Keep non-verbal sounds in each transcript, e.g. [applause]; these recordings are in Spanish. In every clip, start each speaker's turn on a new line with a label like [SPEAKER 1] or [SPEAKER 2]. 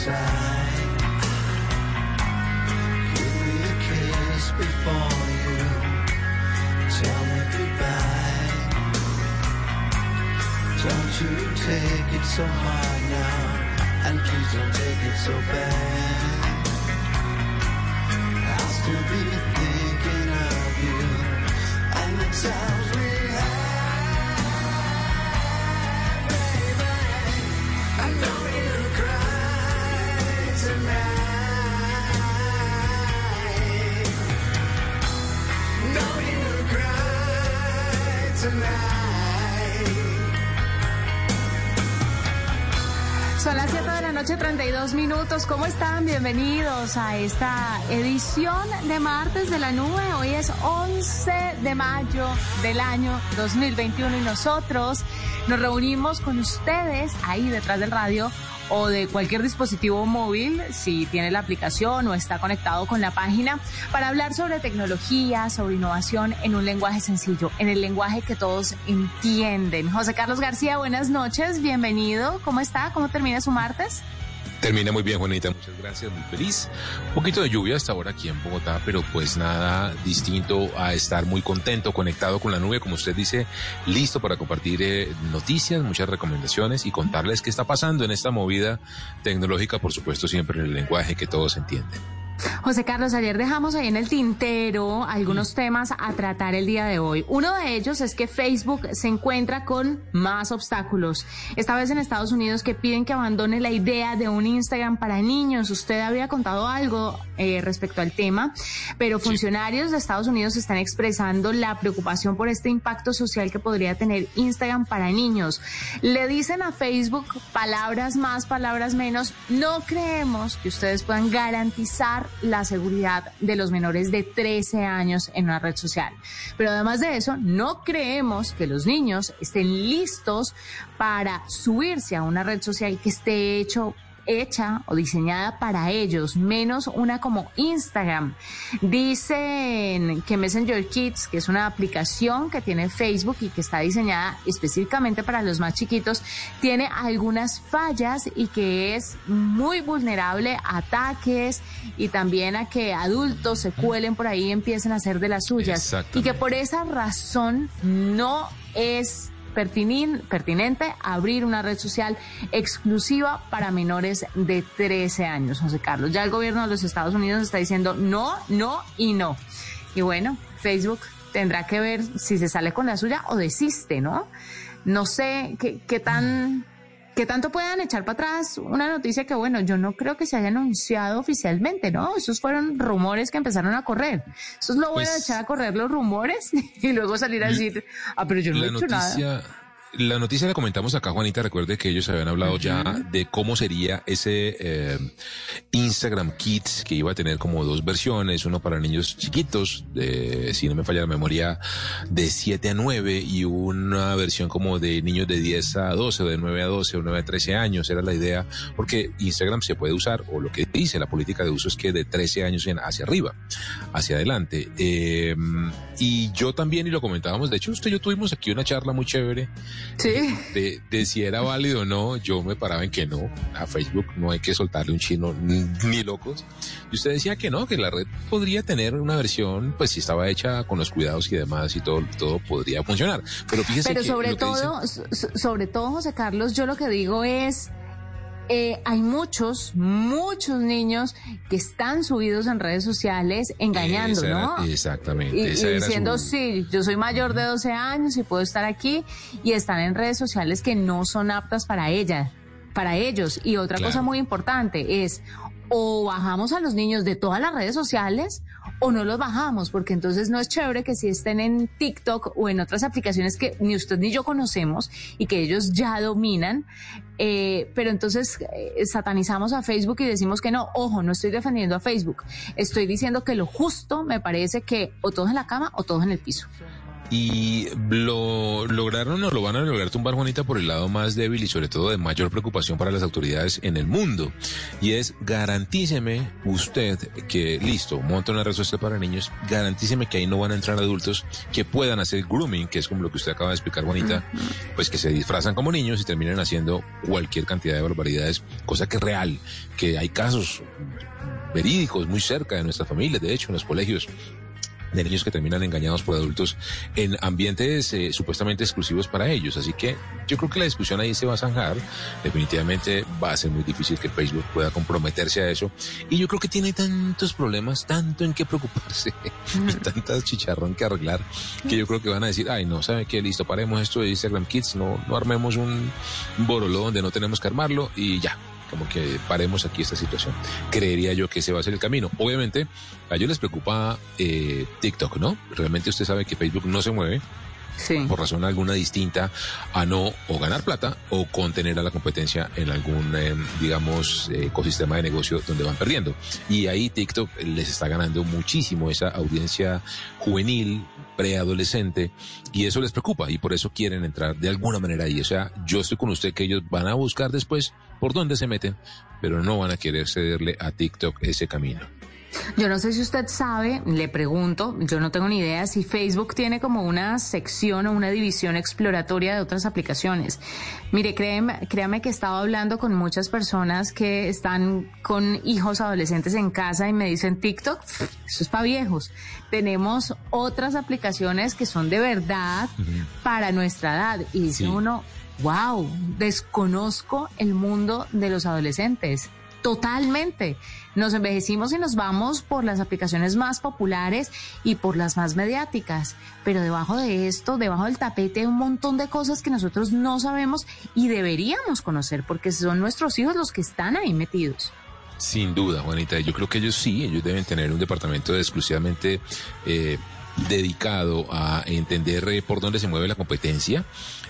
[SPEAKER 1] Give me a kiss before you tell me goodbye. Don't you take it so hard now, and please don't take it so bad. I'll still be thinking of you, and the times.
[SPEAKER 2] Son las 7 de la noche, 32 minutos. ¿Cómo están? Bienvenidos a esta edición de martes de la nube. Hoy es 11 de mayo del año 2021 y nosotros nos reunimos con ustedes ahí detrás del radio o de cualquier dispositivo móvil, si tiene la aplicación o está conectado con la página, para hablar sobre tecnología, sobre innovación en un lenguaje sencillo, en el lenguaje que todos entienden. José Carlos García, buenas noches, bienvenido. ¿Cómo está? ¿Cómo termina su martes?
[SPEAKER 3] Termina muy bien, Juanita. Muchas gracias, muy feliz. Un poquito de lluvia hasta ahora aquí en Bogotá, pero pues nada distinto a estar muy contento, conectado con la nube, como usted dice, listo para compartir eh, noticias, muchas recomendaciones y contarles qué está pasando en esta movida tecnológica, por supuesto, siempre en el lenguaje que todos entienden.
[SPEAKER 2] José Carlos, ayer dejamos ahí en el tintero algunos temas a tratar el día de hoy. Uno de ellos es que Facebook se encuentra con más obstáculos. Esta vez en Estados Unidos que piden que abandone la idea de un Instagram para niños. Usted había contado algo eh, respecto al tema, pero funcionarios de Estados Unidos están expresando la preocupación por este impacto social que podría tener Instagram para niños. Le dicen a Facebook palabras más, palabras menos. No creemos que ustedes puedan garantizar la seguridad de los menores de 13 años en una red social. Pero además de eso, no creemos que los niños estén listos para subirse a una red social que esté hecho hecha o diseñada para ellos, menos una como Instagram. Dicen que Messenger Kids, que es una aplicación que tiene Facebook y que está diseñada específicamente para los más chiquitos, tiene algunas fallas y que es muy vulnerable a ataques y también a que adultos se cuelen por ahí y empiecen a hacer de las suyas. Y que por esa razón no es pertinente abrir una red social exclusiva para menores de 13 años, José Carlos. Ya el gobierno de los Estados Unidos está diciendo no, no y no. Y bueno, Facebook tendrá que ver si se sale con la suya o desiste, ¿no? No sé qué, qué tan ¿Qué tanto puedan echar para atrás una noticia que, bueno, yo no creo que se haya anunciado oficialmente, ¿no? Esos fueron rumores que empezaron a correr. Eso es lo bueno de pues echar a correr los rumores [laughs] y luego salir a decir, ah, pero yo no he hecho nada.
[SPEAKER 3] La noticia la comentamos acá, Juanita. Recuerde que ellos habían hablado ya de cómo sería ese eh, Instagram Kids que iba a tener como dos versiones, uno para niños chiquitos, de, si no me falla la memoria, de 7 a 9 y una versión como de niños de 10 a 12 o de 9 a 12 o 9 a 13 años. Era la idea, porque Instagram se puede usar, o lo que dice la política de uso es que de 13 años en hacia arriba. hacia adelante. Eh, y yo también, y lo comentábamos, de hecho usted y yo tuvimos aquí una charla muy chévere
[SPEAKER 2] sí.
[SPEAKER 3] de, de, si era válido o no, yo me paraba en que no, a Facebook no hay que soltarle un chino ni, locos. Y usted decía que no, que la red podría tener una versión, pues si estaba hecha con los cuidados y demás y todo, todo podría funcionar. Pero fíjese
[SPEAKER 2] Pero sobre todo, sobre todo, José Carlos, yo lo que digo es eh, hay muchos, muchos niños que están subidos en redes sociales engañando, ¿no?
[SPEAKER 3] Exactamente.
[SPEAKER 2] Y, diciendo, sí, yo soy mayor de 12 años y puedo estar aquí y están en redes sociales que no son aptas para ella, para ellos. Y otra cosa muy importante es, o bajamos a los niños de todas las redes sociales o no los bajamos, porque entonces no es chévere que si estén en TikTok o en otras aplicaciones que ni usted ni yo conocemos y que ellos ya dominan, eh, pero entonces eh, satanizamos a Facebook y decimos que no, ojo, no estoy defendiendo a Facebook, estoy diciendo que lo justo me parece que o todos en la cama o todos en el piso
[SPEAKER 3] y lo lograron o lo van a lograr tumbar Juanita por el lado más débil y sobre todo de mayor preocupación para las autoridades en el mundo. Y es garantíceme usted que listo, monta una red social para niños, garantíceme que ahí no van a entrar adultos que puedan hacer grooming, que es como lo que usted acaba de explicar Juanita, pues que se disfrazan como niños y terminen haciendo cualquier cantidad de barbaridades, cosa que es real, que hay casos verídicos muy cerca de nuestras familias, de hecho, en los colegios de niños que terminan engañados por adultos en ambientes eh, supuestamente exclusivos para ellos. Así que yo creo que la discusión ahí se va a zanjar. Definitivamente va a ser muy difícil que Facebook pueda comprometerse a eso. Y yo creo que tiene tantos problemas, tanto en qué preocuparse [laughs] y tantas chicharrón que arreglar, que yo creo que van a decir, ay, no, ¿sabe qué? Listo, paremos esto de Instagram Kids, no, no armemos un borolo donde no tenemos que armarlo y ya, como que paremos aquí esta situación. Creería yo que ese va a ser el camino. Obviamente, a ellos les preocupa eh, TikTok, ¿no? Realmente usted sabe que Facebook no se mueve. Por razón alguna distinta a no o ganar plata o contener a la competencia en algún, eh, digamos, ecosistema de negocio donde van perdiendo. Y ahí TikTok les está ganando muchísimo esa audiencia juvenil, preadolescente, y eso les preocupa y por eso quieren entrar de alguna manera ahí. O sea, yo estoy con usted que ellos van a buscar después por dónde se meten, pero no van a querer cederle a TikTok ese camino.
[SPEAKER 2] Yo no sé si usted sabe, le pregunto, yo no tengo ni idea si Facebook tiene como una sección o una división exploratoria de otras aplicaciones. Mire, créeme, créame que he estado hablando con muchas personas que están con hijos adolescentes en casa y me dicen TikTok, eso es para viejos. Tenemos otras aplicaciones que son de verdad para nuestra edad. Y dice uno, wow, desconozco el mundo de los adolescentes. Totalmente. Nos envejecimos y nos vamos por las aplicaciones más populares y por las más mediáticas. Pero debajo de esto, debajo del tapete, hay un montón de cosas que nosotros no sabemos y deberíamos conocer porque son nuestros hijos los que están ahí metidos.
[SPEAKER 3] Sin duda, Juanita. Yo creo que ellos sí, ellos deben tener un departamento exclusivamente eh, dedicado a entender eh, por dónde se mueve la competencia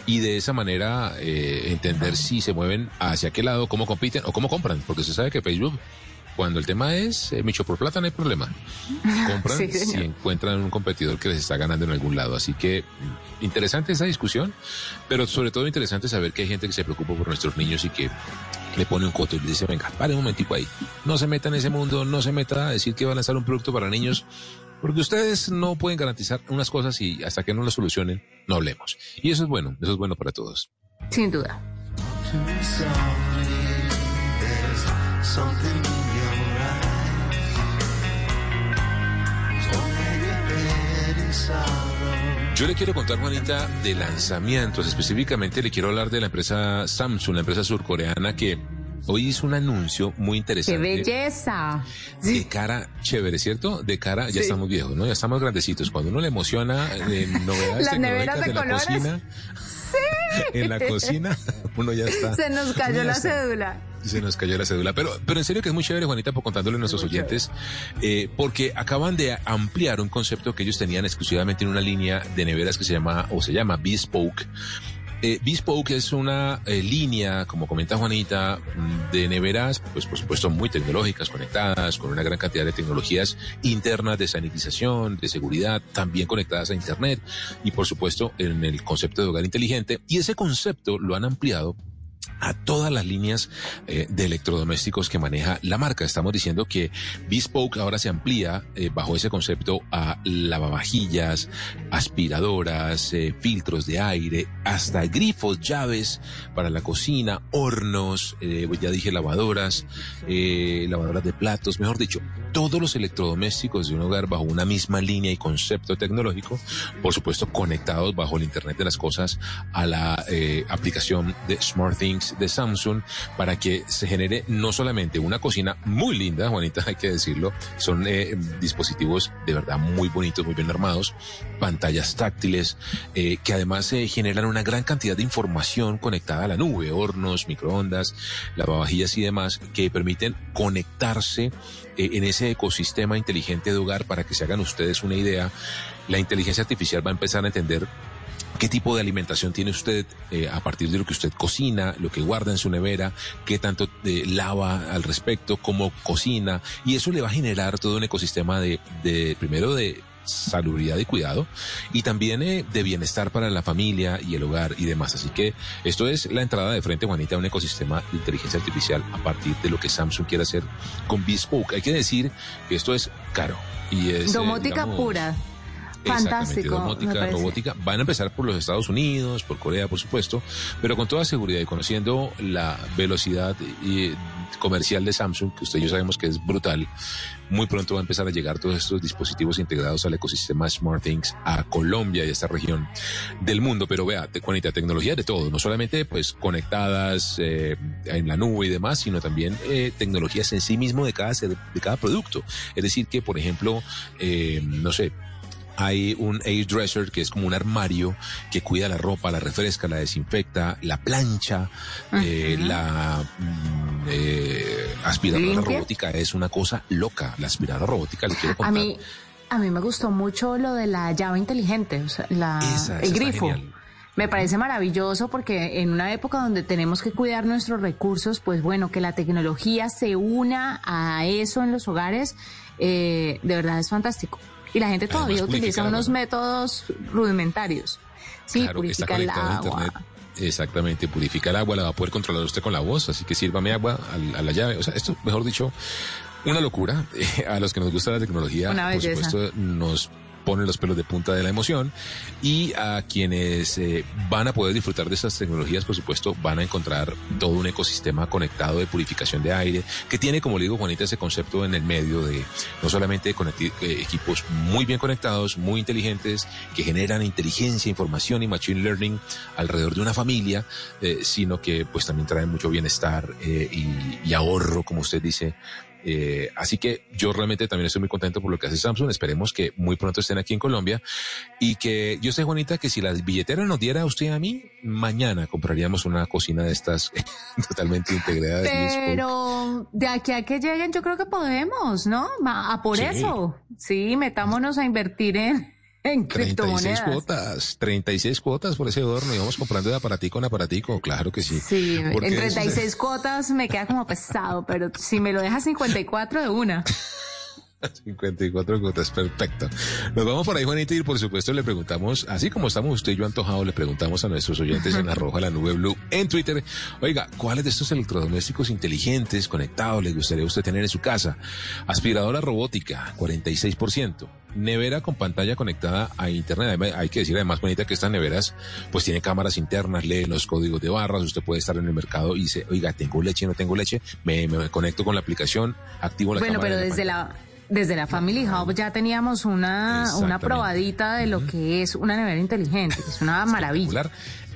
[SPEAKER 3] y de esa manera eh, entender si se mueven hacia qué lado, cómo compiten o cómo compran, porque se sabe que Facebook cuando el tema es eh, Micho por plata no hay problema. Compran si encuentran un competidor que les está ganando en algún lado. Así que interesante esa discusión, pero sobre todo interesante saber que hay gente que se preocupa por nuestros niños y que le pone un coto y le dice, venga, pare un momentico ahí. No se meta en ese mundo, no se meta a decir que va a lanzar un producto para niños porque ustedes no pueden garantizar unas cosas y hasta que no lo solucionen, no hablemos. Y eso es bueno, eso es bueno para todos.
[SPEAKER 2] Sin duda.
[SPEAKER 3] Yo le quiero contar, Juanita, de lanzamientos. Específicamente le quiero hablar de la empresa Samsung, la empresa surcoreana que hoy hizo un anuncio muy interesante.
[SPEAKER 2] ¡Qué belleza!
[SPEAKER 3] De cara chévere, ¿cierto? De cara, ya estamos viejos, ¿no? Ya estamos grandecitos. Cuando uno le emociona [laughs] de novedades tecnológicas de, la cocina. Sí. [laughs] En la cocina, [laughs] uno ya está.
[SPEAKER 2] Se nos cayó la cédula.
[SPEAKER 3] Se nos cayó la cédula. Pero, pero en serio que es muy chévere, Juanita, por contándole a nuestros oyentes, eh, porque acaban de ampliar un concepto que ellos tenían exclusivamente en una línea de neveras que se llama, o se llama Bespoke eh, Bespoke es una eh, línea, como comenta Juanita, mm, de neveras, pues por supuesto muy tecnológicas, conectadas, con una gran cantidad de tecnologías internas de sanitización, de seguridad, también conectadas a Internet y por supuesto en el concepto de hogar inteligente. Y ese concepto lo han ampliado a todas las líneas eh, de electrodomésticos que maneja la marca. Estamos diciendo que Bespoke ahora se amplía eh, bajo ese concepto a lavavajillas, aspiradoras, eh, filtros de aire, hasta grifos, llaves para la cocina, hornos, ya dije lavadoras, lavadoras de platos, mejor dicho, todos los electrodomésticos de un hogar bajo una misma línea y concepto tecnológico, por supuesto conectados bajo el Internet de las Cosas a la aplicación de SmartThings de Samsung para que se genere no solamente una cocina muy linda, Juanita, [laughs] hay que decirlo, son eh, dispositivos de verdad muy bonitos, muy bien armados, pantallas táctiles, eh, que además eh, generan una gran cantidad de información conectada a la nube, hornos, microondas, lavavajillas y demás, que permiten conectarse en ese ecosistema inteligente de hogar para que se hagan ustedes una idea. La inteligencia artificial va a empezar a entender qué tipo de alimentación tiene usted eh, a partir de lo que usted cocina, lo que guarda en su nevera, qué tanto eh, lava al respecto, cómo cocina, y eso le va a generar todo un ecosistema de, de primero de salubridad y cuidado y también eh, de bienestar para la familia y el hogar y demás. Así que esto es la entrada de frente, Juanita, a un ecosistema de inteligencia artificial a partir de lo que Samsung quiere hacer con Bespoke. Hay que decir que esto es caro y es...
[SPEAKER 2] Domótica pura. Fantástico.
[SPEAKER 3] Domótica, robótica. Van a empezar por los Estados Unidos, por Corea, por supuesto, pero con toda seguridad y conociendo la velocidad comercial de Samsung, que usted y yo sabemos que es brutal, muy pronto va a empezar a llegar todos estos dispositivos integrados al ecosistema SmartThings a Colombia y a esta región del mundo. Pero vea, Juanita, tecnología de todo, no solamente pues conectadas eh, en la nube y demás, sino también eh, tecnologías en sí mismo de cada, de cada producto. Es decir, que por ejemplo, eh, no sé, hay un air dresser que es como un armario que cuida la ropa, la refresca, la desinfecta, la plancha, eh, la mm, eh, aspiradora robótica es una cosa loca. La aspiradora robótica le quiero contar.
[SPEAKER 2] A mí, a mí me gustó mucho lo de la llave inteligente, o sea, la, el grifo. Me parece maravilloso porque en una época donde tenemos que cuidar nuestros recursos, pues bueno, que la tecnología se una a eso en los hogares, eh, de verdad es fantástico. Y la gente todavía utiliza unos métodos rudimentarios. Sí, purifica el agua.
[SPEAKER 3] Exactamente, purifica el agua, la va a poder controlar usted con la voz, así que sírvame agua a, la llave. O sea, esto, mejor dicho, una locura. [laughs] a los que nos gusta la tecnología, por supuesto, nos pone los pelos de punta de la emoción y a quienes eh, van a poder disfrutar de estas tecnologías, por supuesto, van a encontrar todo un ecosistema conectado de purificación de aire que tiene, como le digo, Juanita, ese concepto en el medio de no solamente eh, equipos muy bien conectados, muy inteligentes, que generan inteligencia, información y machine learning alrededor de una familia, eh, sino que pues también traen mucho bienestar y ahorro, como usted dice, eh, así que yo realmente también estoy muy contento por lo que hace Samsung. Esperemos que muy pronto estén aquí en Colombia y que yo sé, Juanita, que si la billetera nos diera a usted a mí, mañana compraríamos una cocina de estas [laughs] totalmente integrada.
[SPEAKER 2] Pero de aquí a que lleguen, yo creo que podemos, ¿no? A por eso. Sí, metámonos a invertir en en 36
[SPEAKER 3] cuotas, 36 cuotas por ese horno y vamos comprando de aparatico en aparatico, claro que sí.
[SPEAKER 2] Sí, en 36 cuotas me queda como pesado, pero si me lo deja 54 de una.
[SPEAKER 3] 54 cuotas, perfecto. Nos vamos por ahí, Juanito, y por supuesto le preguntamos, así como estamos usted y yo antojados, le preguntamos a nuestros oyentes en Arroja la Nube Blue en Twitter, oiga, ¿cuáles de estos electrodomésticos inteligentes conectados le gustaría usted tener en su casa? Aspiradora robótica, 46%. Nevera con pantalla conectada a internet. Hay que decir además, bonita, que estas neveras pues tienen cámaras internas, lee los códigos de barras, usted puede estar en el mercado y dice, oiga, tengo leche, no tengo leche, me, me conecto con la aplicación, activo la
[SPEAKER 2] bueno,
[SPEAKER 3] cámara.
[SPEAKER 2] Bueno, pero desde la desde la Family Hub ya teníamos una, una probadita de lo que es una nevera inteligente, que es una maravilla.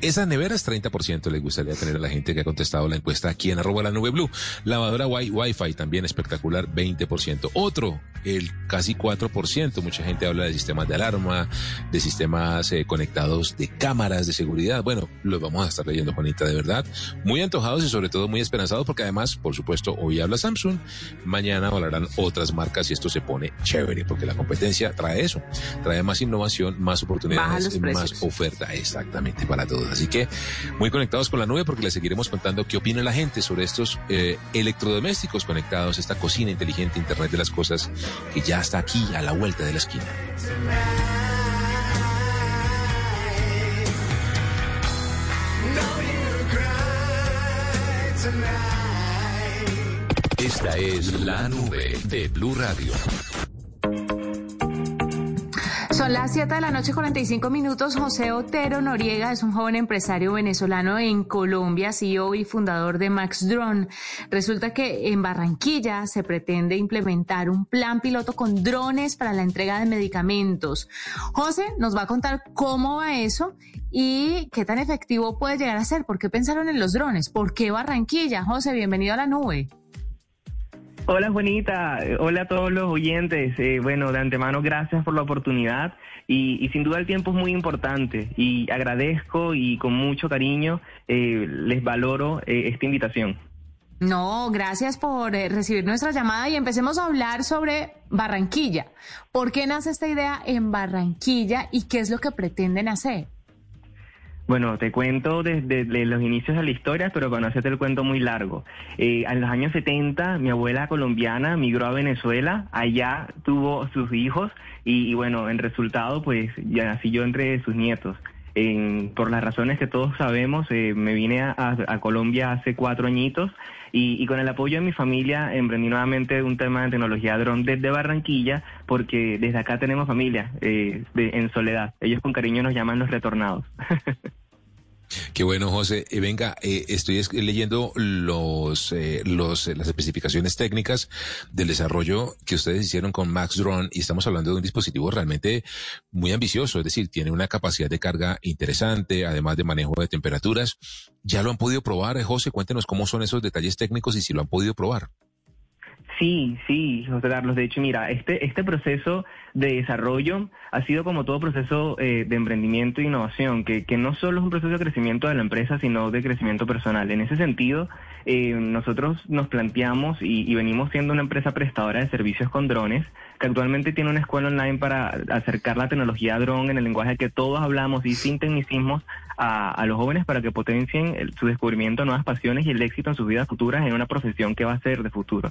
[SPEAKER 3] Esas neveras 30% le gustaría tener a la gente que ha contestado la encuesta aquí en arroba la nube blue. Lavadora wi Wi-Fi también espectacular, 20%. Otro, el casi 4%. Mucha gente habla de sistemas de alarma, de sistemas eh, conectados de cámaras de seguridad. Bueno, los vamos a estar leyendo, Juanita, de verdad. Muy antojados y sobre todo muy esperanzados porque además, por supuesto, hoy habla Samsung, mañana hablarán otras marcas y esto se pone chévere porque la competencia trae eso, trae más innovación, más oportunidades, más oferta, exactamente, para todos. Así que muy conectados con la nube porque les seguiremos contando qué opina la gente sobre estos eh, electrodomésticos conectados, esta cocina inteligente, Internet de las Cosas, que ya está aquí a la vuelta de la esquina.
[SPEAKER 1] Esta es la nube de Blue Radio.
[SPEAKER 2] Son las 7 de la noche, 45 minutos. José Otero Noriega es un joven empresario venezolano en Colombia, CEO y fundador de Max Drone. Resulta que en Barranquilla se pretende implementar un plan piloto con drones para la entrega de medicamentos. José nos va a contar cómo va eso y qué tan efectivo puede llegar a ser. ¿Por qué pensaron en los drones? ¿Por qué Barranquilla? José, bienvenido a la nube.
[SPEAKER 4] Hola Juanita, hola a todos los oyentes. Eh, bueno, de antemano gracias por la oportunidad y, sin duda el tiempo es muy importante y agradezco y con mucho cariño eh, les valoro eh, esta invitación.
[SPEAKER 2] No, gracias por recibir nuestra llamada y empecemos a hablar sobre Barranquilla. ¿Por qué nace esta idea en Barranquilla y qué es lo que pretenden hacer?
[SPEAKER 4] Bueno, te cuento desde, los inicios de la historia, pero para no hacerte el cuento muy largo. Eh, en los años 70, mi abuela colombiana migró a Venezuela, allá tuvo sus hijos y, bueno, en resultado, pues ya nací yo entre sus nietos. Por las razones que todos sabemos, eh, me vine a, Colombia hace cuatro añitos y, con el apoyo de mi familia emprendí nuevamente un tema de tecnología dron desde Barranquilla, porque desde acá tenemos familia eh, en soledad. Ellos con cariño nos llaman los retornados. [laughs]
[SPEAKER 3] Qué bueno, José. Eh, venga, eh, estoy leyendo los, eh, los, las especificaciones técnicas del desarrollo que ustedes hicieron con Max Drone y estamos hablando de un dispositivo realmente muy ambicioso, es decir, tiene una capacidad de carga interesante, además de manejo de temperaturas. ¿Ya lo han podido probar, José? Cuéntenos cómo son esos detalles técnicos y si lo han podido probar.
[SPEAKER 4] Sí, sí, José Carlos. De hecho, mira, este, este proceso de desarrollo ha sido como todo proceso eh, de emprendimiento e innovación, que, que no solo es un proceso de crecimiento de la empresa, sino de crecimiento personal. En ese sentido, eh, nosotros nos planteamos y, venimos siendo una empresa prestadora de servicios con drones, que actualmente tiene una escuela online para acercar la tecnología drone en el lenguaje que todos hablamos y sin tecnicismos a, a los jóvenes para que potencien su descubrimiento, nuevas pasiones y el éxito en sus vidas futuras en una profesión que va a ser de futuro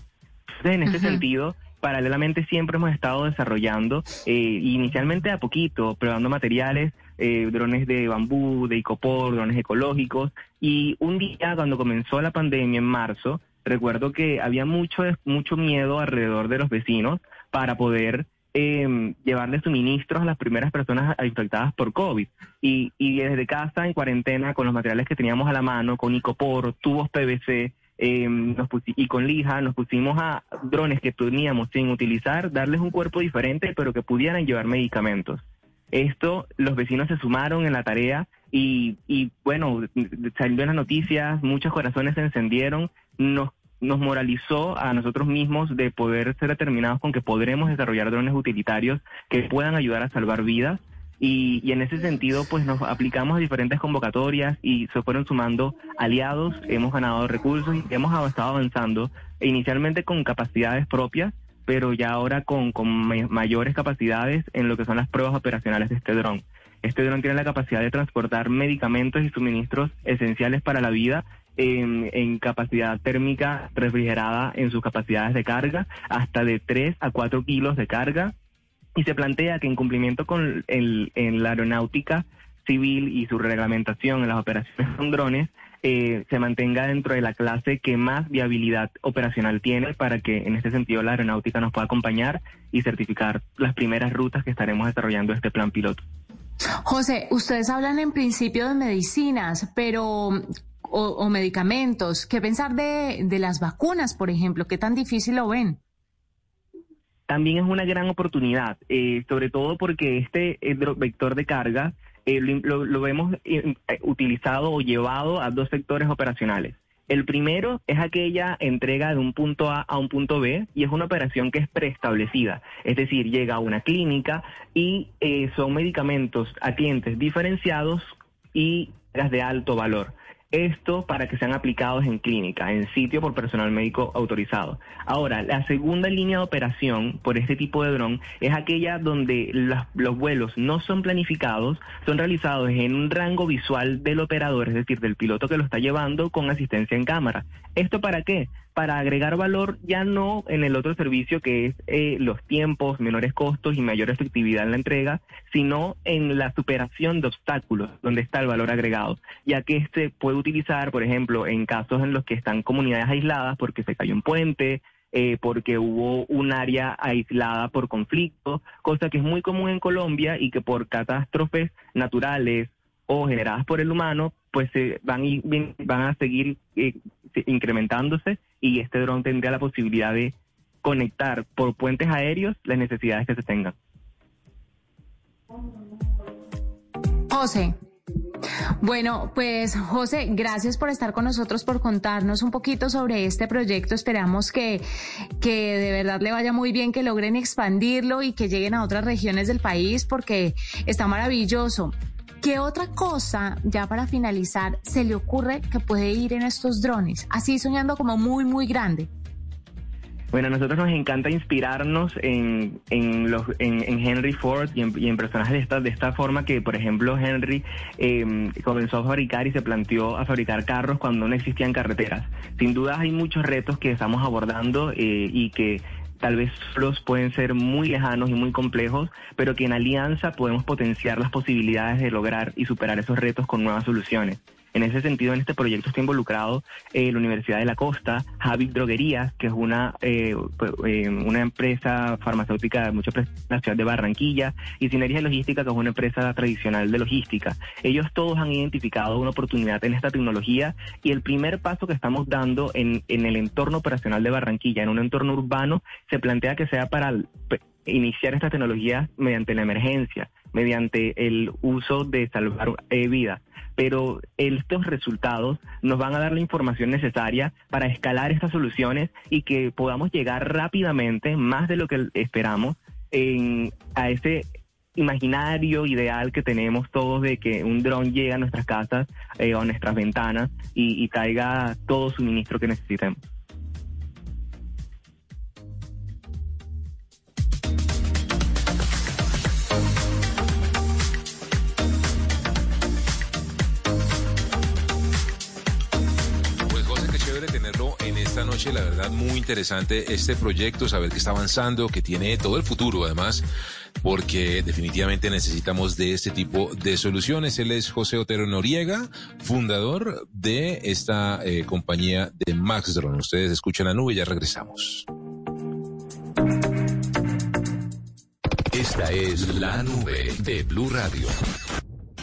[SPEAKER 4] en ese sentido, paralelamente siempre hemos estado desarrollando, eh, inicialmente a poquito, probando materiales, eh, drones de bambú, de icopor, drones ecológicos, y un día cuando comenzó la pandemia en marzo, recuerdo que había mucho, mucho miedo alrededor de los vecinos para poder eh, llevarle suministros a las primeras personas infectadas por COVID. Y, y desde casa, en cuarentena, con los materiales que teníamos a la mano, con icopor, tubos PVC, eh, nos y con lija nos pusimos a drones que teníamos sin utilizar, darles un cuerpo diferente, pero que pudieran llevar medicamentos. Esto, los vecinos se sumaron en la tarea y, y bueno, salieron las noticias, muchos corazones se encendieron, nos, nos moralizó a nosotros mismos de poder ser determinados con que podremos desarrollar drones utilitarios que puedan ayudar a salvar vidas y, en ese sentido, pues nos aplicamos a diferentes convocatorias y se fueron sumando aliados, hemos ganado recursos y hemos estado avanzando inicialmente con capacidades propias, pero ya ahora con, mayores capacidades en lo que son las pruebas operacionales de este dron. Este dron tiene la capacidad de transportar medicamentos y suministros esenciales para la vida en, en, capacidad térmica refrigerada en sus capacidades de carga, hasta de 3 a 4 kilos de carga, y se plantea que en cumplimiento con el, la aeronáutica civil y su reglamentación en las operaciones con drones, eh, se mantenga dentro de la clase que más viabilidad operacional tiene para que en este sentido la aeronáutica nos pueda acompañar y certificar las primeras rutas que estaremos desarrollando este plan piloto.
[SPEAKER 2] José, ustedes hablan en principio de medicinas, pero o, o medicamentos. ¿Qué pensar de, de las vacunas, por ejemplo? ¿Qué tan difícil lo ven?
[SPEAKER 4] También es una gran oportunidad, eh, sobre todo porque este eh, vector de carga eh, lo, lo, hemos utilizado o llevado a dos sectores operacionales. El primero es aquella entrega de un punto A a un punto B y es una operación que es preestablecida, es decir, llega a una clínica y son medicamentos a clientes diferenciados y de alto valor. Esto para que sean aplicados en clínica, en sitio por personal médico autorizado. Ahora, la segunda línea de operación por este tipo de dron es aquella donde los vuelos no son planificados, son realizados en un rango visual del operador, es decir, del piloto que lo está llevando con asistencia en cámara. ¿Esto para qué? Para agregar valor ya no en el otro servicio que es eh, los tiempos, menores costos y mayor efectividad en la entrega, sino en la superación de obstáculos, donde está el valor agregado, ya que este puede utilizar, por ejemplo, en casos en los que están comunidades aisladas porque se cayó un puente, eh, porque hubo un área aislada por conflicto, cosa que es muy común en Colombia y que por catástrofes naturales o generadas por el humano, pues se van, van a seguir eh, incrementándose y este dron tendría la posibilidad de conectar por puentes aéreos las necesidades que se tengan.
[SPEAKER 2] José, bueno, pues José, gracias por estar con nosotros, por contarnos un poquito sobre este proyecto. Esperamos que, que de verdad le vaya muy bien, que logren expandirlo y que lleguen a otras regiones del país porque está maravilloso. ¿Qué otra cosa, ya para finalizar, se le ocurre que puede ir en estos drones? Así soñando como muy, muy grande.
[SPEAKER 4] Bueno, a nosotros nos encanta inspirarnos en, en, en, Henry Ford y en, personajes de esta, de esta forma que, por ejemplo, Henry em, comenzó a fabricar y se planteó a fabricar carros cuando no existían carreteras. Sin duda hay muchos retos que estamos abordando eh, y que tal vez los pueden ser muy lejanos y muy complejos, pero que en alianza podemos potenciar las posibilidades de lograr y superar esos retos con nuevas soluciones. En ese sentido, en este proyecto está involucrado eh, la Universidad de la Costa, Javi Droguerías, que es una, eh, pues, eh, una empresa farmacéutica de la ciudad de Barranquilla, y Sinergia Logística, que es una empresa tradicional de logística. Ellos todos han identificado una oportunidad en esta tecnología y el primer paso que estamos dando en, en el entorno operacional de Barranquilla, en un entorno urbano, se plantea que sea para iniciar esta tecnología mediante la emergencia, mediante el uso de salvar vidas pero estos resultados nos van a dar la información necesaria para escalar estas soluciones y que podamos llegar rápidamente, más de lo que esperamos, a ese imaginario ideal que tenemos todos de que un dron llegue a nuestras casas eh, o a nuestras ventanas y, y traiga todo suministro que necesitemos.
[SPEAKER 3] Esta noche, la verdad, muy interesante este proyecto, saber que está avanzando, que tiene todo el futuro además, porque definitivamente necesitamos de este tipo de soluciones. Él es José Otero Noriega, fundador de esta eh, compañía de Max Drone. Ustedes escuchan la nube y ya regresamos.
[SPEAKER 1] Esta es la nube de Blue Radio.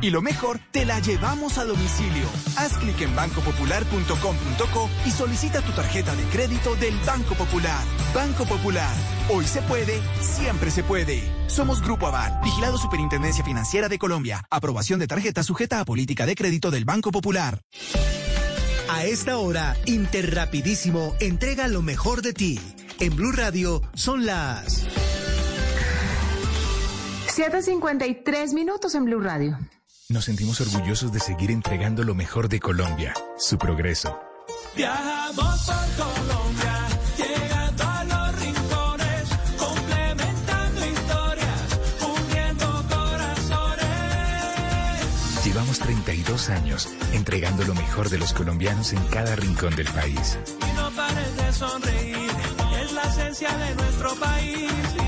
[SPEAKER 5] Y lo mejor, te la llevamos a domicilio. Haz clic en bancopopular.com.co y solicita tu tarjeta de crédito del Banco Popular. Banco Popular. Hoy se puede, siempre se puede. Somos Grupo Aval, vigilado Superintendencia Financiera de Colombia. Aprobación de tarjeta sujeta a política de crédito del Banco Popular.
[SPEAKER 6] A esta hora, Interrapidísimo entrega lo mejor de ti. En Blue Radio son las
[SPEAKER 2] 7:53 minutos en Blue Radio.
[SPEAKER 7] Nos sentimos orgullosos de seguir entregando lo mejor de Colombia, su progreso.
[SPEAKER 8] Viajamos por Colombia, llegando a los rincones, complementando historias, uniendo corazones.
[SPEAKER 7] Llevamos 32 años entregando lo mejor de los colombianos en cada rincón del país.
[SPEAKER 8] Y no pares de sonreír, es la esencia de nuestro país.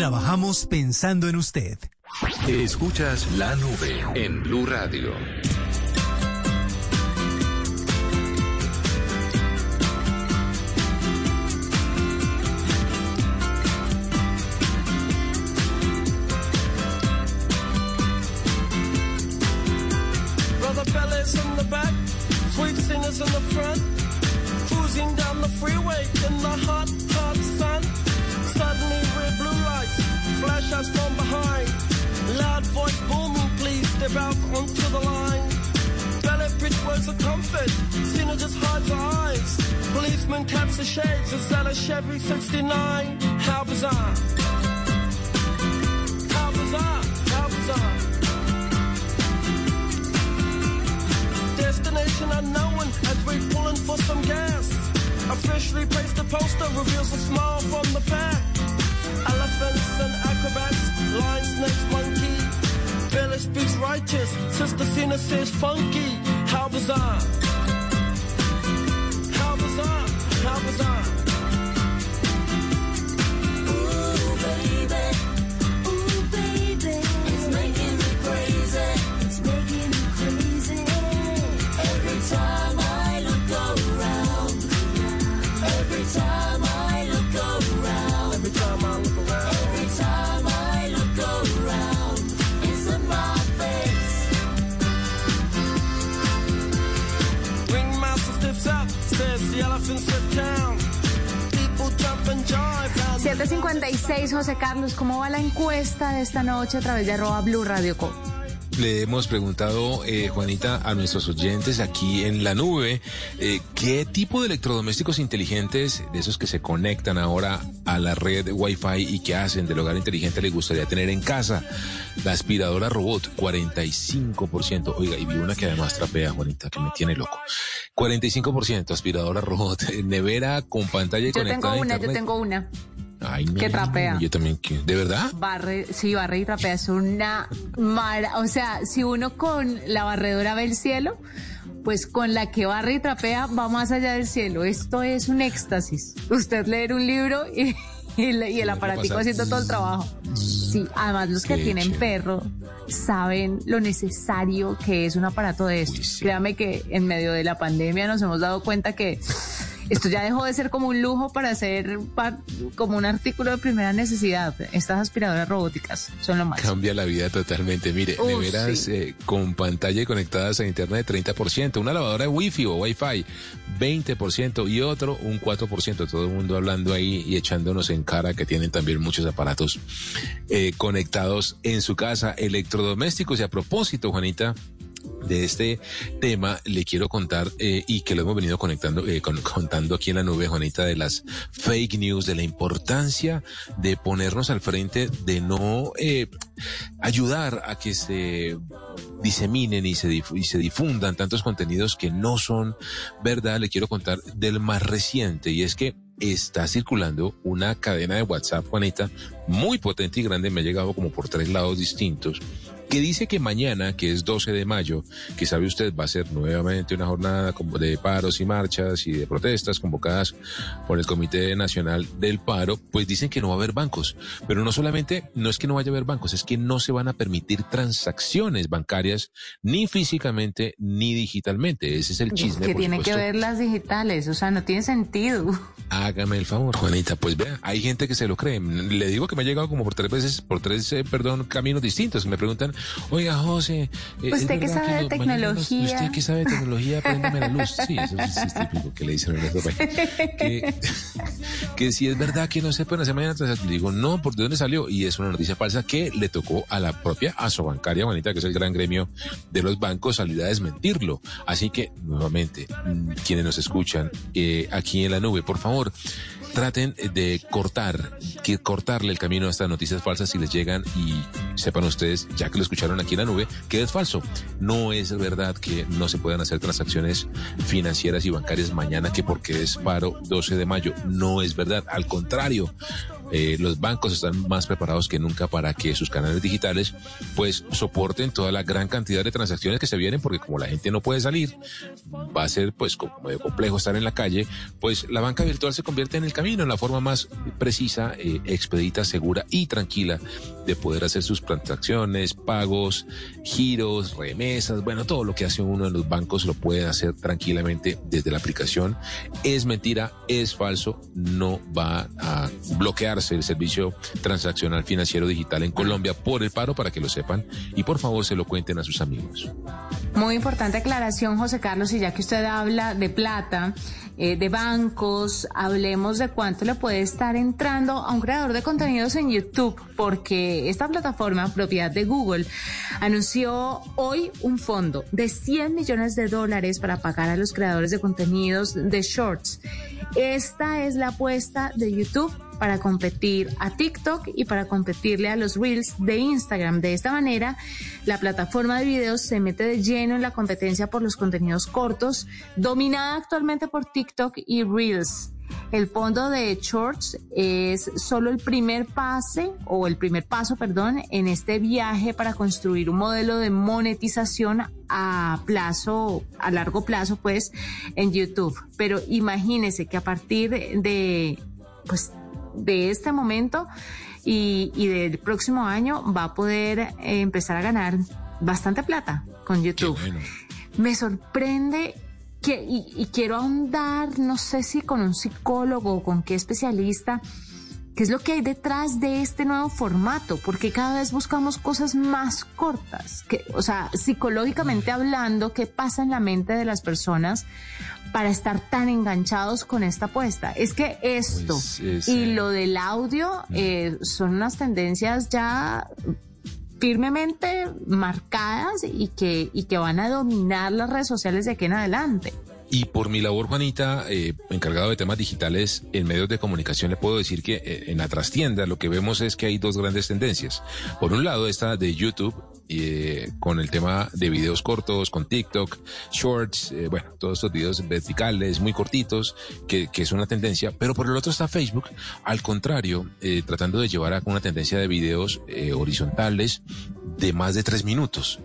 [SPEAKER 6] Trabajamos pensando en usted.
[SPEAKER 1] Escuchas la nube en Blue Radio.
[SPEAKER 8] Poster reveals a smile from the pack. Elephants and acrobats, lion, snakes, monkey. Billy speaks righteous, Sister Cena says funky. How bizarre. How bizarre, how bizarre.
[SPEAKER 2] 756, José Carlos, ¿cómo va la encuesta de esta noche a través de arroba Blue Radio Co?
[SPEAKER 3] Le hemos preguntado, eh, Juanita, a nuestros oyentes aquí en la nube, eh, ¿qué tipo de electrodomésticos inteligentes, de esos que se conectan ahora a la red Wi-Fi y que hacen del hogar inteligente, les gustaría tener en casa? La aspiradora robot, 45%. Oiga, y vi una que además trapea, Juanita, que me tiene loco. 45% aspiradora robot, [laughs] nevera con pantalla
[SPEAKER 2] Yo
[SPEAKER 3] conectada
[SPEAKER 2] tengo
[SPEAKER 3] a
[SPEAKER 2] una, yo tengo una.
[SPEAKER 3] Ay, no,
[SPEAKER 2] que trapea.
[SPEAKER 3] Yo también, ¿qué? ¿de verdad?
[SPEAKER 2] Barre, sí, barre y trapea es una mara. O sea, si uno con la barredora ve el cielo, pues con la que barre y trapea va más allá del cielo. Esto es un éxtasis. Usted leer un libro y, y la- y el aparatico haciendo todo el trabajo. Sí, además los que
[SPEAKER 3] Qué
[SPEAKER 2] tienen
[SPEAKER 3] chévere.
[SPEAKER 2] perro saben lo necesario que es un aparato de
[SPEAKER 3] sí.
[SPEAKER 2] Créame que en medio de la pandemia nos hemos dado cuenta que esto ya dejó de ser como un lujo para ser como un artículo de primera necesidad. Estas aspiradoras robóticas son lo más.
[SPEAKER 3] Cambia la vida totalmente. Mire,
[SPEAKER 2] Uf,
[SPEAKER 3] neveras
[SPEAKER 2] sí.
[SPEAKER 3] eh, con pantalla y conectadas a internet 30%, una lavadora de wifi o wifi 20% y otro un 4%. Todo el mundo hablando ahí y echándonos en cara que tienen también muchos aparatos eh, conectados en su casa, electrodomésticos. Y a propósito, Juanita, de este tema le quiero contar eh, y que lo hemos venido conectando eh, con- contando aquí en la nube Juanita de las fake news de la importancia de ponernos al frente de no eh, ayudar a que se diseminen y se, y se difundan tantos contenidos que no son verdad. Le quiero contar del más reciente y es que está circulando una cadena de WhatsApp Juanita muy potente y grande me ha llegado como por tres lados distintos que dice que mañana, que es 12 de mayo, que sabe usted va a ser nuevamente una jornada de paros y marchas y de protestas convocadas por el Comité Nacional del Paro, pues dicen que no va a haber bancos. Pero no solamente, no es que no vaya a haber bancos, es que no se van a permitir transacciones bancarias ni físicamente ni digitalmente. Ese es el chisme.
[SPEAKER 2] que tiene que ver las digitales, o sea, no tiene sentido.
[SPEAKER 3] Hágame el favor, Juanita. Pues vea, hay gente que se lo cree. Le digo que me ha llegado como por tres veces, por tres, eh, perdón, caminos distintos. Me preguntan, oiga, José. eh, ¿es
[SPEAKER 2] ¿Usted qué
[SPEAKER 3] verdad
[SPEAKER 2] sabe de tecnología?
[SPEAKER 3] ¿Usted qué sabe de tecnología? Préndame la luz. Sí, eso es típico que le dicen en nuestro país. Que, [laughs] que si es verdad que no se pueden hacer mañana transacciones. Le digo, no, ¿por de dónde salió? Y es una noticia falsa que le tocó a la propia Asobancaria, Juanita, que es el gran gremio de los bancos, salir a desmentirlo. Así que, nuevamente, mm, quienes nos escuchan eh, aquí en la nube, por favor, traten de cortar, que cortarle el camino a estas noticias falsas si les llegan y sepan ustedes, ya que lo escucharon aquí en la nube, que es falso. No es verdad que no se puedan hacer transacciones financieras y bancarias mañana que porque es paro 12 de mayo. No es verdad. Al contrario, eh, los bancos están más preparados que nunca para que sus canales digitales pues soporten toda la gran cantidad de transacciones que se vienen porque como la gente no puede salir va a ser pues como medio complejo estar en la calle pues la banca virtual se convierte en el camino en la forma más precisa eh, expedita segura y tranquila de poder hacer sus transacciones pagos giros remesas bueno todo lo que hace uno en los bancos lo puede hacer tranquilamente desde la aplicación. Es mentira es falso no va a el servicio transaccional financiero digital en Colombia por el paro para que lo sepan y por favor se lo cuenten a sus amigos.
[SPEAKER 2] Muy importante aclaración, José Carlos, y ya que usted habla de plata, eh, de bancos, hablemos de cuánto le puede estar entrando a un creador de contenidos en YouTube, porque esta plataforma, propiedad de Google, anunció hoy un fondo de 100 millones de dólares para pagar a los creadores de contenidos de shorts. Esta es la apuesta de YouTube para competir a TikTok y para competirle a los Reels de Instagram. De esta manera, la plataforma de videos se mete de lleno en la competencia por los contenidos cortos, dominada actualmente por TikTok y Reels. El fondo de Shorts es solo el primer pase o el primer paso, perdón, en este viaje para construir un modelo de monetización a plazo, a largo plazo, pues, en YouTube. Pero imagínese que a partir de, pues, de este momento y, y del próximo año va a poder eh, empezar a ganar bastante plata con YouTube. Me sorprende que, y, y quiero ahondar, no sé si con un psicólogo o con qué especialista, qué es lo que hay detrás de este nuevo formato, porque cada vez buscamos cosas más cortas, que, o sea, psicológicamente hablando, qué pasa en la mente de las personas para estar tan enganchados con esta apuesta. Es que esto
[SPEAKER 3] Pues, es,
[SPEAKER 2] y
[SPEAKER 3] eh,
[SPEAKER 2] lo del audio eh, son unas tendencias ya firmemente marcadas y que, y que van a dominar las redes sociales de aquí en adelante.
[SPEAKER 3] Y por mi labor, Juanita, eh, encargado de temas digitales en medios de comunicación, le puedo decir que eh, en la trastienda lo que vemos es que hay dos grandes tendencias. Por un lado, esta de YouTube, eh, con el tema de videos cortos, con TikTok, Shorts, eh, bueno, todos estos videos verticales, muy cortitos, que, que es una tendencia. Pero por el otro está Facebook, al contrario, eh, tratando de llevar a una tendencia de videos eh, horizontales de más de tres minutos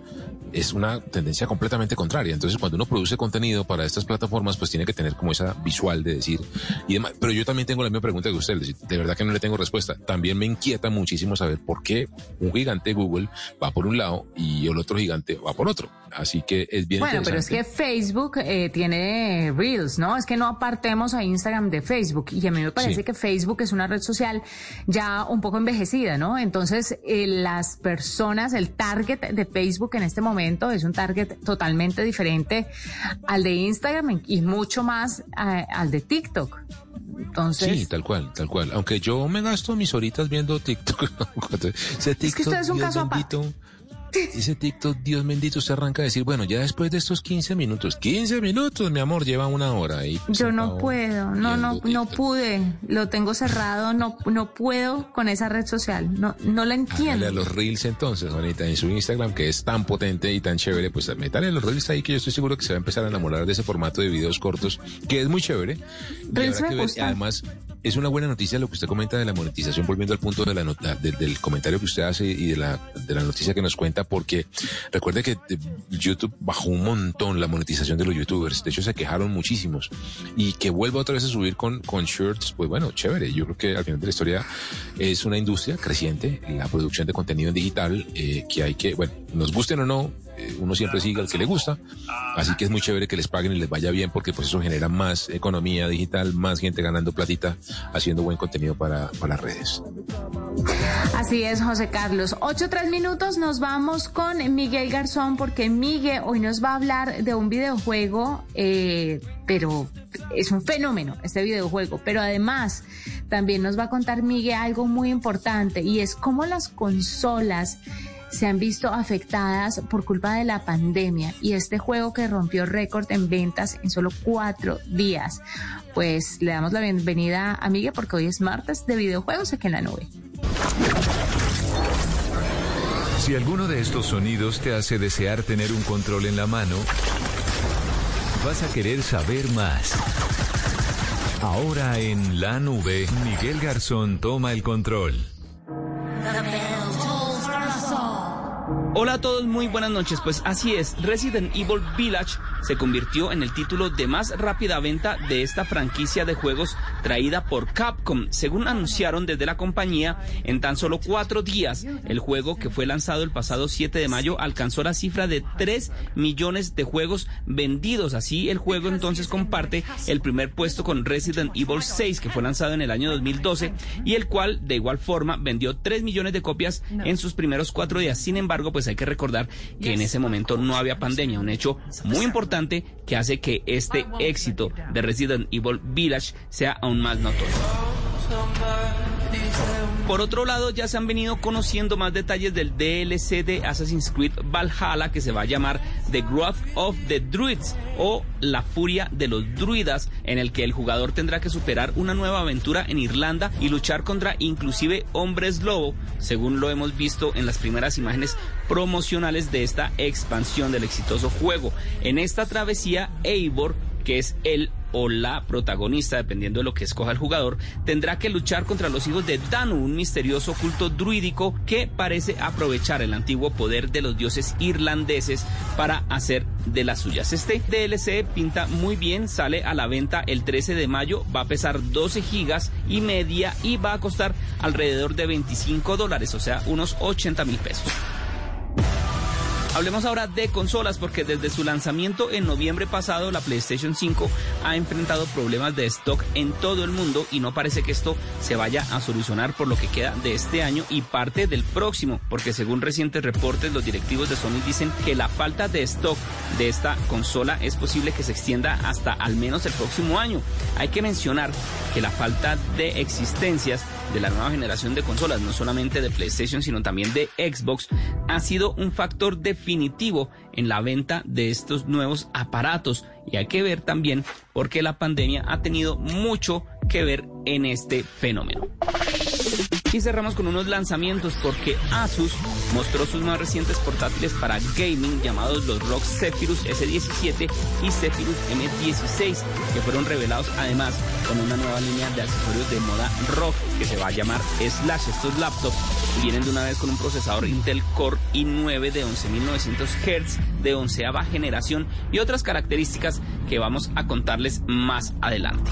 [SPEAKER 3] es una tendencia completamente contraria. Entonces, cuando uno produce contenido para estas plataformas, pues tiene que tener como esa visual de decir y demás. Pero yo también tengo la misma pregunta que usted. De verdad que no le tengo respuesta. También me inquieta muchísimo saber por qué un gigante Google va por un lado y el otro gigante va por otro. Así que es bien
[SPEAKER 2] Bueno, pero es que Facebook eh, tiene Reels, ¿no? Es que no apartemos a Instagram de Facebook. Y a mí me parece
[SPEAKER 3] Sí.
[SPEAKER 2] que Facebook es una red social ya un poco envejecida, ¿no? Entonces, eh, las personas, el target de Facebook en este momento es un target totalmente diferente al de Instagram y mucho más eh, al de TikTok. Entonces,
[SPEAKER 3] Sí, tal cual, tal cual. Aunque yo me gasto mis horitas viendo TikTok. Ese TikTok,
[SPEAKER 2] usted es un
[SPEAKER 3] Dios
[SPEAKER 2] caso aparte.
[SPEAKER 3] Ese TikTok, Dios bendito, usted arranca a decir, bueno, ya después de estos 15 minutos, 15 minutos, mi amor, lleva una hora ahí.
[SPEAKER 2] Yo no puedo, no, no, no pude, lo tengo cerrado, no, no puedo con esa red social, no, no la entiendo.
[SPEAKER 3] Hágale a los reels entonces, Juanita, en su Instagram, que es tan potente y tan chévere, pues métale a los reels ahí que yo estoy seguro que se va a empezar a enamorar de ese formato de videos cortos, que es muy chévere.
[SPEAKER 2] Reels me
[SPEAKER 3] ver, además, es una buena noticia lo que usted comenta de la monetización, volviendo al punto de la nota, de- del comentario que usted hace y de la, de la noticia que nos cuenta, porque recuerde que eh, YouTube bajó un montón la monetización de los youtubers, de hecho se quejaron muchísimos, y que vuelva otra vez a subir con, con shirts, pues bueno, chévere, yo creo que al final de la historia es una industria creciente, la producción de contenido en digital, eh, que hay que, bueno, nos gusten o no, uno siempre sigue al que le gusta, así que es muy chévere que les paguen y les vaya bien porque pues eso genera más economía digital, más gente ganando platita, haciendo buen contenido para, para las redes.
[SPEAKER 2] Así es, José Carlos. Ocho, tres minutos, nos vamos con Miguel Garzón, porque Miguel hoy nos va a hablar de un videojuego, eh, pero es un fenómeno este videojuego. Pero además, también nos va a contar Miguel algo muy importante, y es cómo las consolas se han visto afectadas por culpa de la pandemia y este juego que rompió récord en ventas en solo cuatro días. Pues le damos la bienvenida a porque hoy es martes de videojuegos aquí en la nube.
[SPEAKER 9] Si alguno de estos sonidos te hace desear tener un control en la mano, vas a querer saber más. Ahora en la nube, Miguel Garzón toma el control.
[SPEAKER 10] Hola a todos, muy buenas noches. Pues así es, Resident Evil Village se convirtió en el título de más rápida venta de esta franquicia de juegos traída por Capcom. Según anunciaron desde la compañía, en tan solo cuatro días, el juego que fue lanzado el pasado 7 de mayo alcanzó la cifra de 3 millones de juegos vendidos. Así, el juego entonces comparte el primer puesto con Resident Evil 6, que fue lanzado en el año 2012 y el cual, de igual forma, vendió 3 millones de copias en sus primeros cuatro días. Sin embargo, pues hay que recordar que en ese momento no había pandemia, un hecho muy importante que hace que este éxito de Resident Evil Village sea aún más notorio. Por otro lado, ya se han venido conociendo más detalles del DLC de Assassin's Creed Valhalla que se va a llamar The Growth of the Druids o La Furia de los Druidas, en el que el jugador tendrá que superar una nueva aventura en Irlanda y luchar contra inclusive hombres lobo, según lo hemos visto en las primeras imágenes promocionales de esta expansión del exitoso juego. En esta travesía, Eivor, que es el o la protagonista, dependiendo de lo que escoja el jugador, tendrá que luchar contra los hijos de Danu, un misterioso culto druídico que parece aprovechar el antiguo poder de los dioses irlandeses para hacer de las suyas. Este DLC pinta muy bien, sale a la venta el 13 de mayo, va a pesar 12 gigas y media y va a costar alrededor de 25 dólares, o sea, unos 80 mil pesos. Hablemos ahora de consolas porque desde su lanzamiento en noviembre pasado la PlayStation 5 ha enfrentado problemas de stock en todo el mundo y no parece que esto se vaya a solucionar por lo que queda de este año y parte del próximo, porque según recientes reportes los directivos de Sony dicen que la falta de stock de esta consola es posible que se extienda hasta al menos el próximo año. Hay que mencionar que la falta de existencias de la nueva generación de consolas, no solamente de PlayStation, sino también de Xbox, ha sido un factor definitivo en la venta de estos nuevos aparatos. Y hay que ver también por qué la pandemia ha tenido mucho que ver en este fenómeno. Y cerramos con unos lanzamientos porque Asus mostró sus más recientes portátiles para gaming llamados los ROG Zephyrus S17 y Zephyrus M16 que fueron revelados además con una nueva línea de accesorios de moda ROG que se va a llamar Slash. Estos laptops vienen de una vez con un procesador Intel Core i9 de 11.900 Hz de onceava generación y otras características que vamos a contarles más adelante.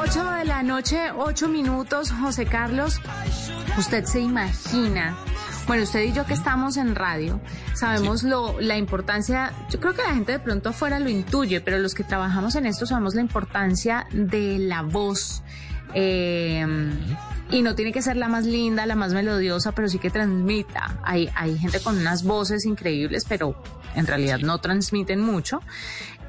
[SPEAKER 2] 8 de la noche, 8 minutos, José Carlos. Usted se imagina. Bueno, usted y yo que estamos en radio, sabemos lo, la importancia, yo creo que la gente de pronto afuera lo intuye, pero los que trabajamos en esto sabemos la importancia de la voz. eh, y no tiene que ser la más linda, la más melodiosa, pero sí que transmita. Hay, hay gente con unas voces increíbles, pero en realidad no transmiten mucho.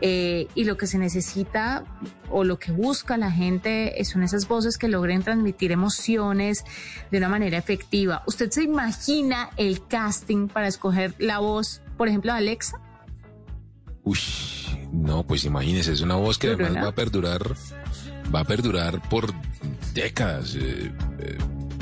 [SPEAKER 2] Eh, y lo que se necesita o lo que busca la gente son esas voces que logren transmitir emociones de una manera efectiva. ¿Usted se imagina el casting para escoger la voz, por ejemplo, de Alexa?
[SPEAKER 3] Uy, no, pues imagínese, es una voz que además va a perdurar, va a perdurar por décadas. eh, eh,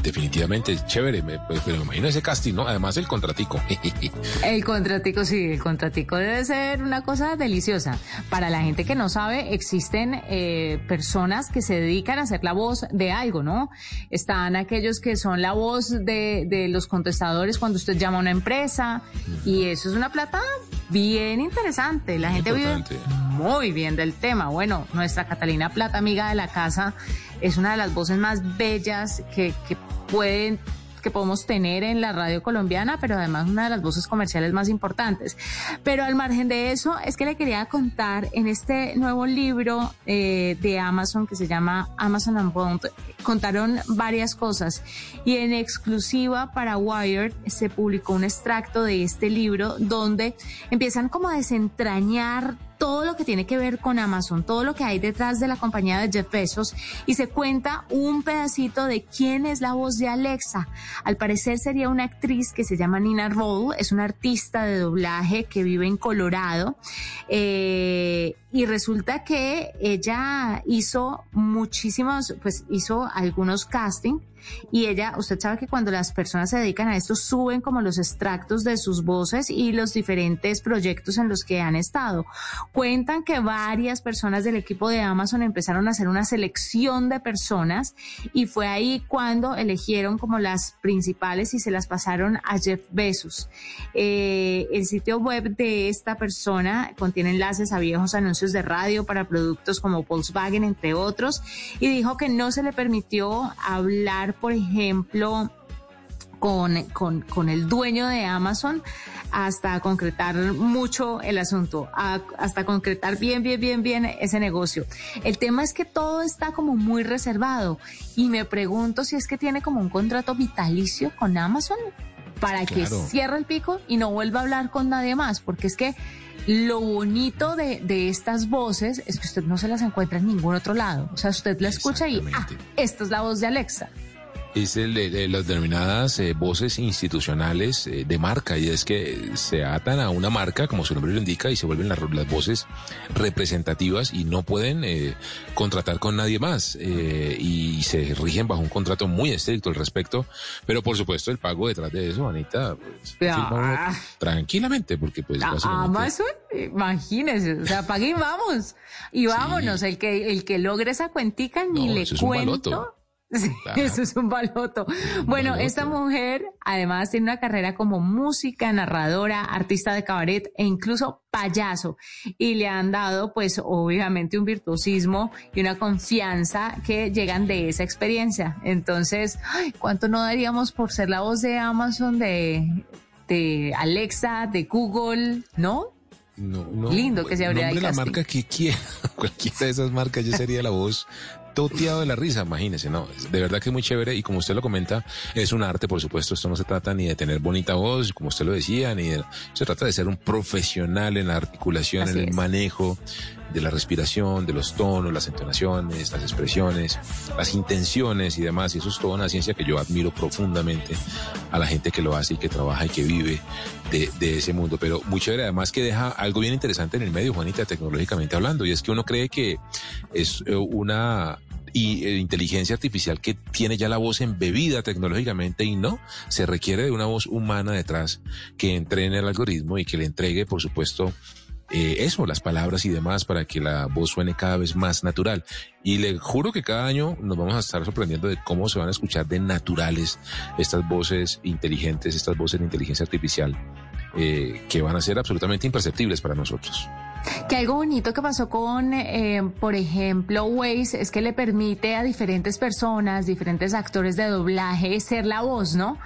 [SPEAKER 3] definitivamente chévere, me, pues, pero me imagino ese casting, ¿no? Además el contratico. [laughs]
[SPEAKER 2] El contratico, sí, el contratico debe ser una cosa deliciosa. Para la gente que no sabe, existen eh, personas que se dedican a hacer la voz de algo, ¿no? Están aquellos que son la voz de, de los contestadores cuando usted llama a una empresa y eso es una plata bien interesante. La gente vive
[SPEAKER 3] importante.
[SPEAKER 2] muy bien del tema. Bueno, nuestra Catalina Plata, amiga de la casa, es una de las voces más bellas que, que pueden que podemos tener en la radio colombiana, pero además una de las voces comerciales más importantes. Pero al margen de eso, es que le quería contar en este nuevo libro eh, de Amazon que se llama Amazon Unbound, contaron varias cosas y en exclusiva para Wired se publicó un extracto de este libro donde empiezan como a desentrañar todo lo que tiene que ver con Amazon, todo lo que hay detrás de la compañía de Jeff Bezos y se cuenta un pedacito de quién es la voz de Alexa. Al parecer sería una actriz que se llama Nina Roll, es una artista de doblaje que vive en Colorado eh, y resulta que ella hizo muchísimos, pues hizo algunos castings y ella, usted sabe que cuando las personas se dedican a esto suben como los extractos de sus voces y los diferentes proyectos en los que han estado. Cuentan que varias personas del equipo de Amazon empezaron a hacer una selección de personas y fue ahí cuando eligieron como las principales y se las pasaron a Jeff Bezos. Eh, el sitio web de esta persona contiene enlaces a viejos anuncios de radio para productos como Volkswagen, entre otros, y dijo que no se le permitió hablar, por ejemplo, con, con, con el dueño de Amazon hasta concretar mucho el asunto, a- hasta concretar bien, bien, bien, bien ese negocio. El tema es que todo está como muy reservado y me pregunto si es que tiene como un contrato vitalicio con Amazon para que cierre el pico y no vuelva a hablar con nadie más, porque es que lo bonito de, de estas voces es que usted no se las encuentra en ningún otro lado. O sea, usted la escucha y, ah, esta es la voz de Alexa.
[SPEAKER 3] Es el de, las denominadas eh, voces institucionales eh, de marca y es que se atan a una marca, como su nombre lo indica, y se vuelven las, las voces representativas y no pueden eh, contratar con nadie más eh, y se rigen bajo un contrato muy estricto al respecto, pero por supuesto el pago detrás de eso, Anita, pues,
[SPEAKER 2] Ah.
[SPEAKER 3] tranquilamente, porque pues
[SPEAKER 2] A-. Amazon, imagínese, o sea, pague y vamos. Y vámonos, el que el que logre esa cuentica ni
[SPEAKER 3] No,
[SPEAKER 2] le
[SPEAKER 3] eso es un
[SPEAKER 2] cuento.
[SPEAKER 3] Baloto. [laughs]
[SPEAKER 2] Sí,
[SPEAKER 3] Claro.
[SPEAKER 2] Eso es un baloto. Bueno,
[SPEAKER 3] baloto.
[SPEAKER 2] esta mujer además tiene una carrera como música, narradora, artista de cabaret e incluso payaso. Y le han dado, pues, obviamente un virtuosismo y una confianza que llegan de esa experiencia. Entonces, ay, ¿cuánto no daríamos por ser la voz de Amazon, de, de Alexa, de Google, no?
[SPEAKER 3] No, no,
[SPEAKER 2] Lindo que se abría
[SPEAKER 3] nombre
[SPEAKER 2] el
[SPEAKER 3] la marca que quiera, [laughs] cualquiera de esas marcas, yo sería la voz toteado de la risa, imagínese, no, de verdad que es muy chévere y como usted lo comenta, es un arte, por supuesto, esto no se trata ni de tener bonita voz, como usted lo decía, ni de, se trata de ser un profesional en la articulación,
[SPEAKER 2] Así
[SPEAKER 3] en el
[SPEAKER 2] es.
[SPEAKER 3] manejo de la respiración, de los tonos, las entonaciones, las expresiones, las intenciones y demás, y eso es toda una ciencia que yo admiro profundamente a la gente que lo hace y que trabaja y que vive de, de ese mundo, pero muy chévere además que deja algo bien interesante en el medio, Juanita, tecnológicamente hablando, y es que uno cree que es eh, una y, eh, inteligencia artificial que tiene ya la voz embebida tecnológicamente y no, se requiere de una voz humana detrás que entrene el algoritmo y que le entregue, por supuesto, eh, eso, las palabras y demás para que la voz suene cada vez más natural. Y le juro que cada año nos vamos a estar sorprendiendo de cómo se van a escuchar de naturales estas voces inteligentes, estas voces de inteligencia artificial, eh, que van a ser absolutamente imperceptibles para nosotros.
[SPEAKER 2] Que algo bonito que pasó con, eh, por ejemplo, Waze es que le permite a diferentes personas, diferentes actores de doblaje ser la voz, ¿no?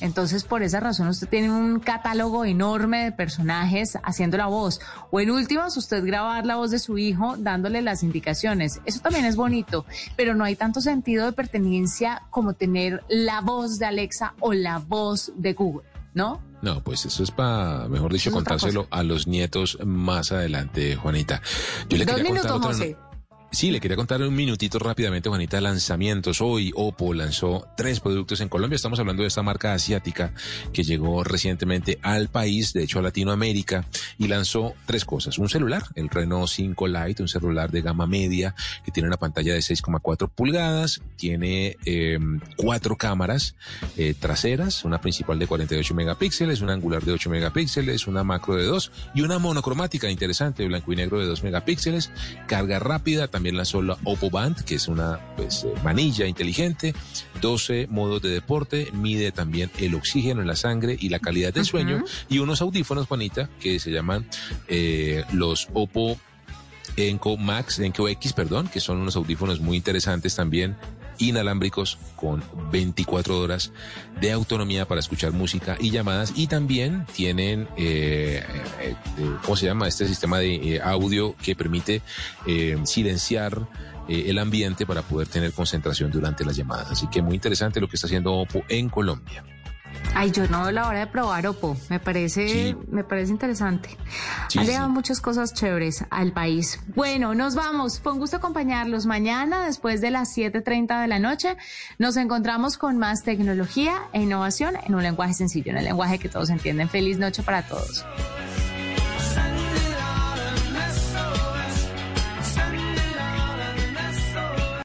[SPEAKER 2] Entonces, por esa razón, usted tiene un catálogo enorme de personajes haciendo la voz. O en últimas, usted grabar la voz de su hijo dándole las indicaciones. Eso también es bonito, pero no hay tanto sentido de pertenencia como tener la voz de Alexa o la voz de Google, ¿no?
[SPEAKER 3] No, pues eso es para, mejor dicho, contárselo a los nietos más adelante, Juanita. Yo le
[SPEAKER 2] Dos
[SPEAKER 3] quería
[SPEAKER 2] minutos,
[SPEAKER 3] contar otra
[SPEAKER 2] José.
[SPEAKER 3] Sí, le quería contar un minutito rápidamente, Juanita, lanzamientos. Hoy Oppo lanzó tres productos en Colombia. Estamos hablando de esta marca asiática que llegó recientemente al país, de hecho a Latinoamérica, y lanzó tres cosas. Un celular, el Renault 5 Lite, un celular de gama media que tiene una pantalla de 6,4 pulgadas, tiene eh, cuatro cámaras eh, traseras, una principal de 48 megapíxeles, una angular de 8 megapíxeles, una macro de 2 y una monocromática interesante, blanco y negro de 2 megapíxeles, carga rápida, también también lanzó la Oppo Band, que es una pues, eh, manilla inteligente, 12 modos de deporte, mide también el oxígeno en la sangre y la calidad del sueño, y unos audífonos, Juanita, que se llaman eh, los Oppo Enco Max, Enco X, perdón, que son unos audífonos muy interesantes también, inalámbricos con 24 horas de autonomía para escuchar música y llamadas y también tienen, eh, eh, eh, ¿cómo se llama? Este sistema de eh, audio que permite eh, silenciar el ambiente para poder tener concentración durante las llamadas. Así que muy interesante lo que está haciendo Oppo en Colombia.
[SPEAKER 2] Ay, yo no veo la hora de probar Oppo. Me parece,
[SPEAKER 3] Sí.
[SPEAKER 2] me parece interesante.
[SPEAKER 3] Sí,
[SPEAKER 2] ha llegado
[SPEAKER 3] sí.
[SPEAKER 2] muchas cosas chéveres al país. Bueno, nos vamos. Fue un gusto acompañarlos. Mañana, después de las 7.30 de la noche, nos encontramos con más tecnología e innovación en un lenguaje sencillo, en el lenguaje que todos entienden. Feliz noche para todos.